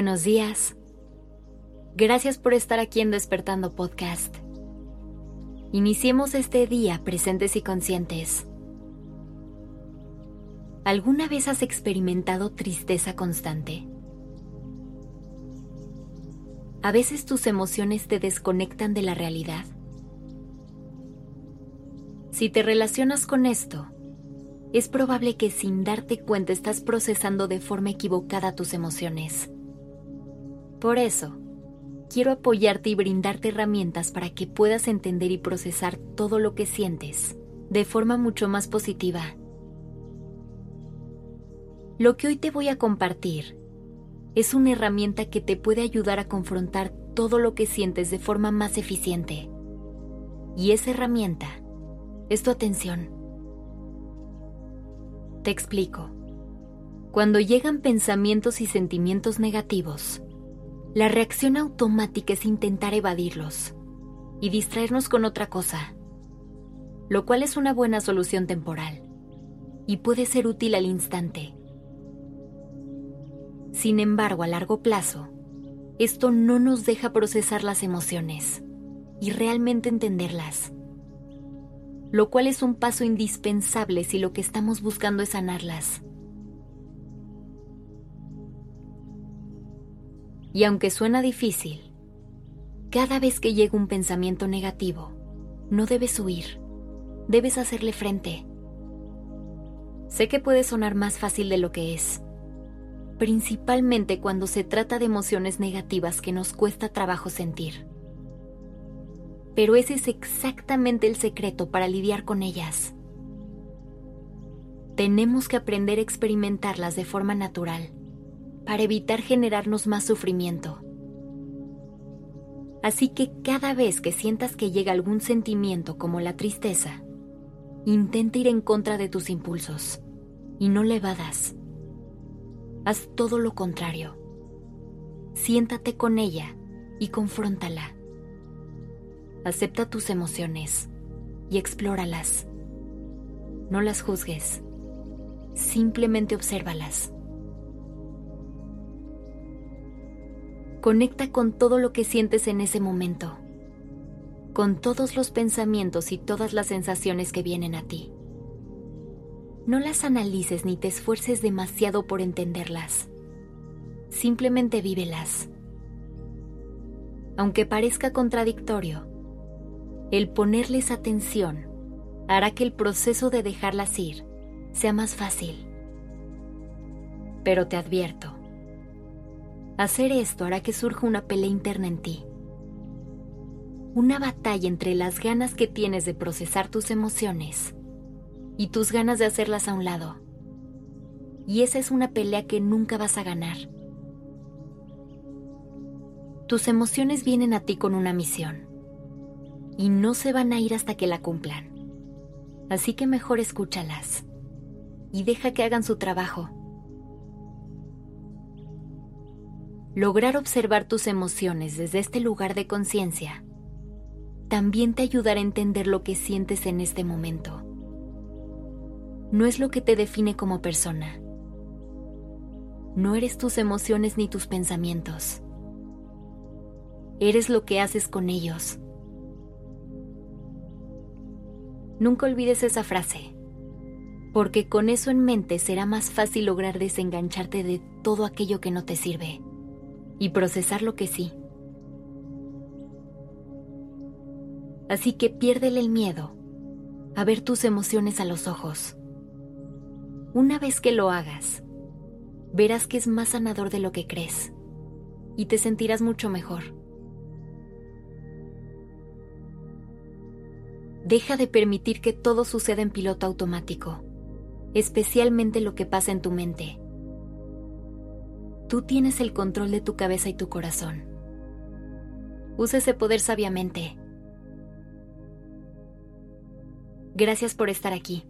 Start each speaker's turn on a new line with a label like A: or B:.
A: buenos días. Gracias por estar aquí en Despertando Podcast. Iniciemos este día presentes y conscientes. ¿Alguna vez has experimentado tristeza constante? A veces tus emociones te desconectan de la realidad. Si te relacionas con esto, es probable que sin darte cuenta estás procesando de forma equivocada tus emociones. Por eso, quiero apoyarte y brindarte herramientas para que puedas entender y procesar todo lo que sientes de forma mucho más positiva. Lo que hoy te voy a compartir es una herramienta que te puede ayudar a confrontar todo lo que sientes de forma más eficiente. Y esa herramienta es tu atención. Te explico. Cuando llegan pensamientos y sentimientos negativos, la reacción automática es intentar evadirlos y distraernos con otra cosa, lo cual es una buena solución temporal y puede ser útil al instante. Sin embargo, a largo plazo, esto no nos deja procesar las emociones y realmente entenderlas lo cual es un paso indispensable si lo que estamos buscando es sanarlas. Y aunque suena difícil, cada vez que llega un pensamiento negativo, no debes huir, debes hacerle frente. Sé que puede sonar más fácil de lo que es, principalmente cuando se trata de emociones negativas que nos cuesta trabajo sentir pero ese es exactamente el secreto para lidiar con ellas. Tenemos que aprender a experimentarlas de forma natural para evitar generarnos más sufrimiento. Así que cada vez que sientas que llega algún sentimiento como la tristeza, intenta ir en contra de tus impulsos y no le evadas. Haz todo lo contrario. Siéntate con ella y confróntala. Acepta tus emociones y explóralas. No las juzgues, simplemente obsérvalas. Conecta con todo lo que sientes en ese momento, con todos los pensamientos y todas las sensaciones que vienen a ti. No las analices ni te esfuerces demasiado por entenderlas. Simplemente vívelas. Aunque parezca contradictorio, el ponerles atención hará que el proceso de dejarlas ir sea más fácil. Pero te advierto, hacer esto hará que surja una pelea interna en ti. Una batalla entre las ganas que tienes de procesar tus emociones y tus ganas de hacerlas a un lado. Y esa es una pelea que nunca vas a ganar. Tus emociones vienen a ti con una misión y no se van a ir hasta que la cumplan. Así que mejor escúchalas y deja que hagan su trabajo. Lograr observar tus emociones desde este lugar de conciencia también te ayudará a entender lo que sientes en este momento. No es lo que te define como persona. No eres tus emociones ni tus pensamientos. Eres lo que haces con ellos Nunca olvides esa frase, porque con eso en mente será más fácil lograr desengancharte de todo aquello que no te sirve y procesar lo que sí. Así que piérdele el miedo a ver tus emociones a los ojos. Una vez que lo hagas, verás que es más sanador de lo que crees y te sentirás mucho mejor. Deja de permitir que todo suceda en piloto automático, especialmente lo que pasa en tu mente. Tú tienes el control de tu cabeza y tu corazón. Usa ese poder sabiamente. Gracias por estar aquí.